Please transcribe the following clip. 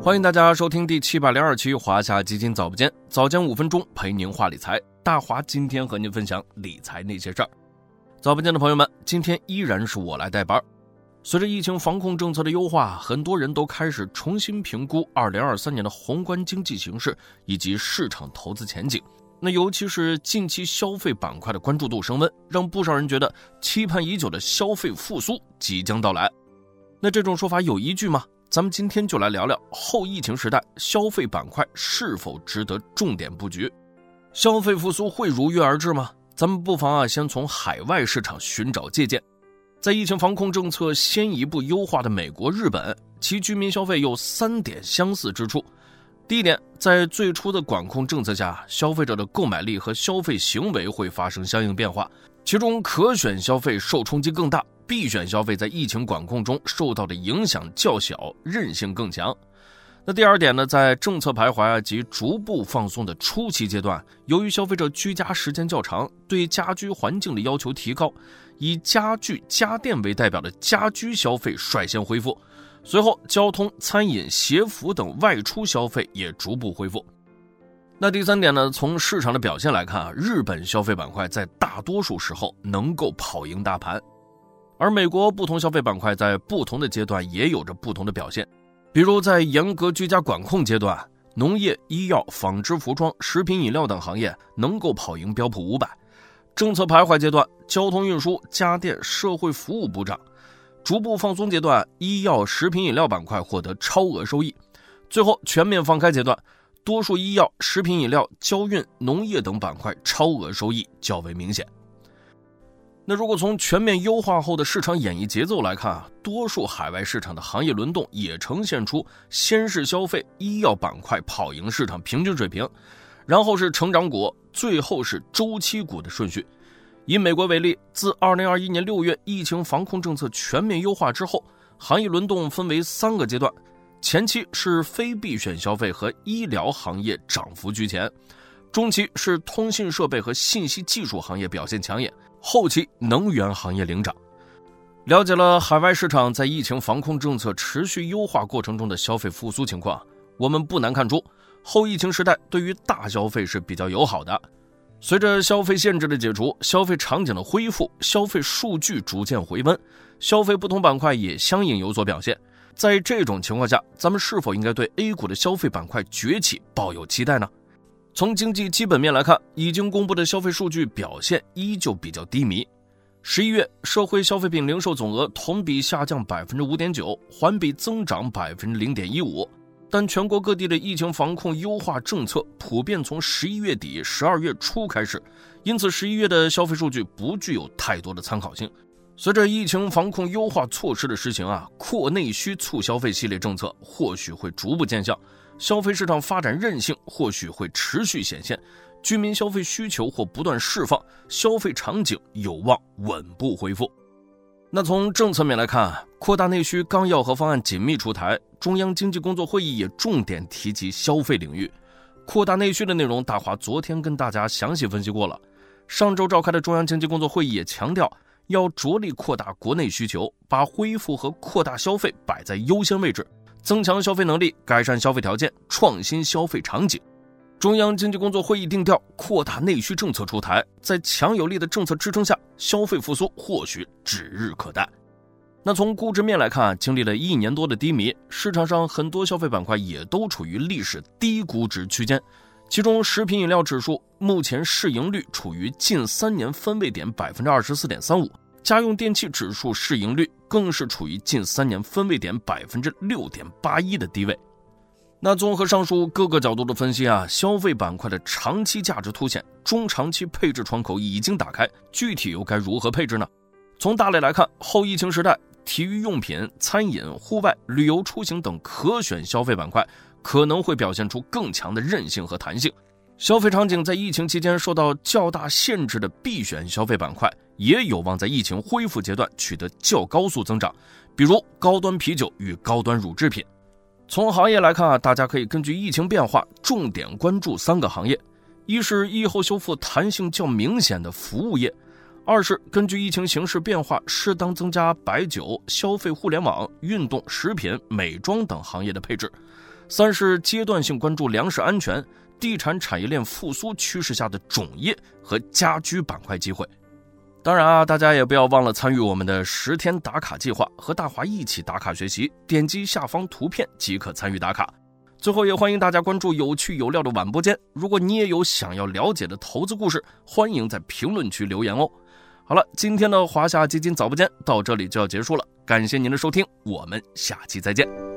欢迎大家收听第七百零二期华夏基金早不间，早间五分钟陪您话理财。大华今天和您分享理财那些事儿。早不间的朋友们，今天依然是我来带班。随着疫情防控政策的优化，很多人都开始重新评估二零二三年的宏观经济形势以及市场投资前景。那尤其是近期消费板块的关注度升温，让不少人觉得期盼已久的消费复苏即将到来。那这种说法有依据吗？咱们今天就来聊聊后疫情时代消费板块是否值得重点布局。消费复苏会如约而至吗？咱们不妨啊，先从海外市场寻找借鉴。在疫情防控政策先一步优化的美国、日本，其居民消费有三点相似之处。第一点，在最初的管控政策下，消费者的购买力和消费行为会发生相应变化，其中可选消费受冲击更大，必选消费在疫情管控中受到的影响较小，韧性更强。那第二点呢，在政策徘徊及逐步放松的初期阶段，由于消费者居家时间较长，对家居环境的要求提高，以家具、家电为代表的家居消费率先恢复。随后，交通、餐饮、鞋服等外出消费也逐步恢复。那第三点呢？从市场的表现来看啊，日本消费板块在大多数时候能够跑赢大盘，而美国不同消费板块在不同的阶段也有着不同的表现。比如在严格居家管控阶段，农业、医药、纺织、服装、食品饮料等行业能够跑赢标普五百；政策徘徊阶段，交通运输、家电、社会服务补涨。逐步放松阶段，医药、食品饮料板块获得超额收益；最后全面放开阶段，多数医药、食品饮料、交运、农业等板块超额收益较为明显。那如果从全面优化后的市场演绎节奏来看啊，多数海外市场的行业轮动也呈现出先是消费、医药板块跑赢市场平均水平，然后是成长股，最后是周期股的顺序。以美国为例，自2021年6月疫情防控政策全面优化之后，行业轮动分为三个阶段：前期是非必选消费和医疗行业涨幅居前，中期是通信设备和信息技术行业表现抢眼，后期能源行业领涨。了解了海外市场在疫情防控政策持续优化过程中的消费复苏情况，我们不难看出，后疫情时代对于大消费是比较友好的。随着消费限制的解除，消费场景的恢复，消费数据逐渐回温，消费不同板块也相应有所表现。在这种情况下，咱们是否应该对 A 股的消费板块崛起抱有期待呢？从经济基本面来看，已经公布的消费数据表现依旧比较低迷。十一月社会消费品零售总额同比下降百分之五点九，环比增长百分之零点一五。但全国各地的疫情防控优化政策普遍从十一月底、十二月初开始，因此十一月的消费数据不具有太多的参考性。随着疫情防控优化措施的实行啊，扩内需促消费系列政策或许会逐步见效，消费市场发展韧性或许会持续显现，居民消费需求或不断释放，消费场景有望稳步恢复。那从政策面来看，扩大内需纲要和方案紧密出台，中央经济工作会议也重点提及消费领域。扩大内需的内容，大华昨天跟大家详细分析过了。上周召开的中央经济工作会议也强调，要着力扩大国内需求，把恢复和扩大消费摆在优先位置，增强消费能力，改善消费条件，创新消费场景。中央经济工作会议定调，扩大内需政策出台，在强有力的政策支撑下，消费复苏或许指日可待。那从估值面来看，经历了一年多的低迷，市场上很多消费板块也都处于历史低估值区间。其中，食品饮料指数目前市盈率处于近三年分位点百分之二十四点三五，家用电器指数市盈率更是处于近三年分位点百分之六点八一的低位。那综合上述各个角度的分析啊，消费板块的长期价值凸显，中长期配置窗口已经打开，具体又该如何配置呢？从大类来看，后疫情时代，体育用品、餐饮、户外、旅游出行等可选消费板块可能会表现出更强的韧性和弹性；消费场景在疫情期间受到较大限制的必选消费板块也有望在疫情恢复阶段取得较高速增长，比如高端啤酒与高端乳制品。从行业来看啊，大家可以根据疫情变化，重点关注三个行业：一是疫后修复弹性较明显的服务业；二是根据疫情形势变化，适当增加白酒、消费互联网、运动、食品、美妆等行业的配置；三是阶段性关注粮食安全、地产产业链复苏趋势下的种业和家居板块机会。当然啊，大家也不要忘了参与我们的十天打卡计划，和大华一起打卡学习。点击下方图片即可参与打卡。最后也欢迎大家关注有趣有料的晚播间。如果你也有想要了解的投资故事，欢迎在评论区留言哦。好了，今天的华夏基金早播间到这里就要结束了，感谢您的收听，我们下期再见。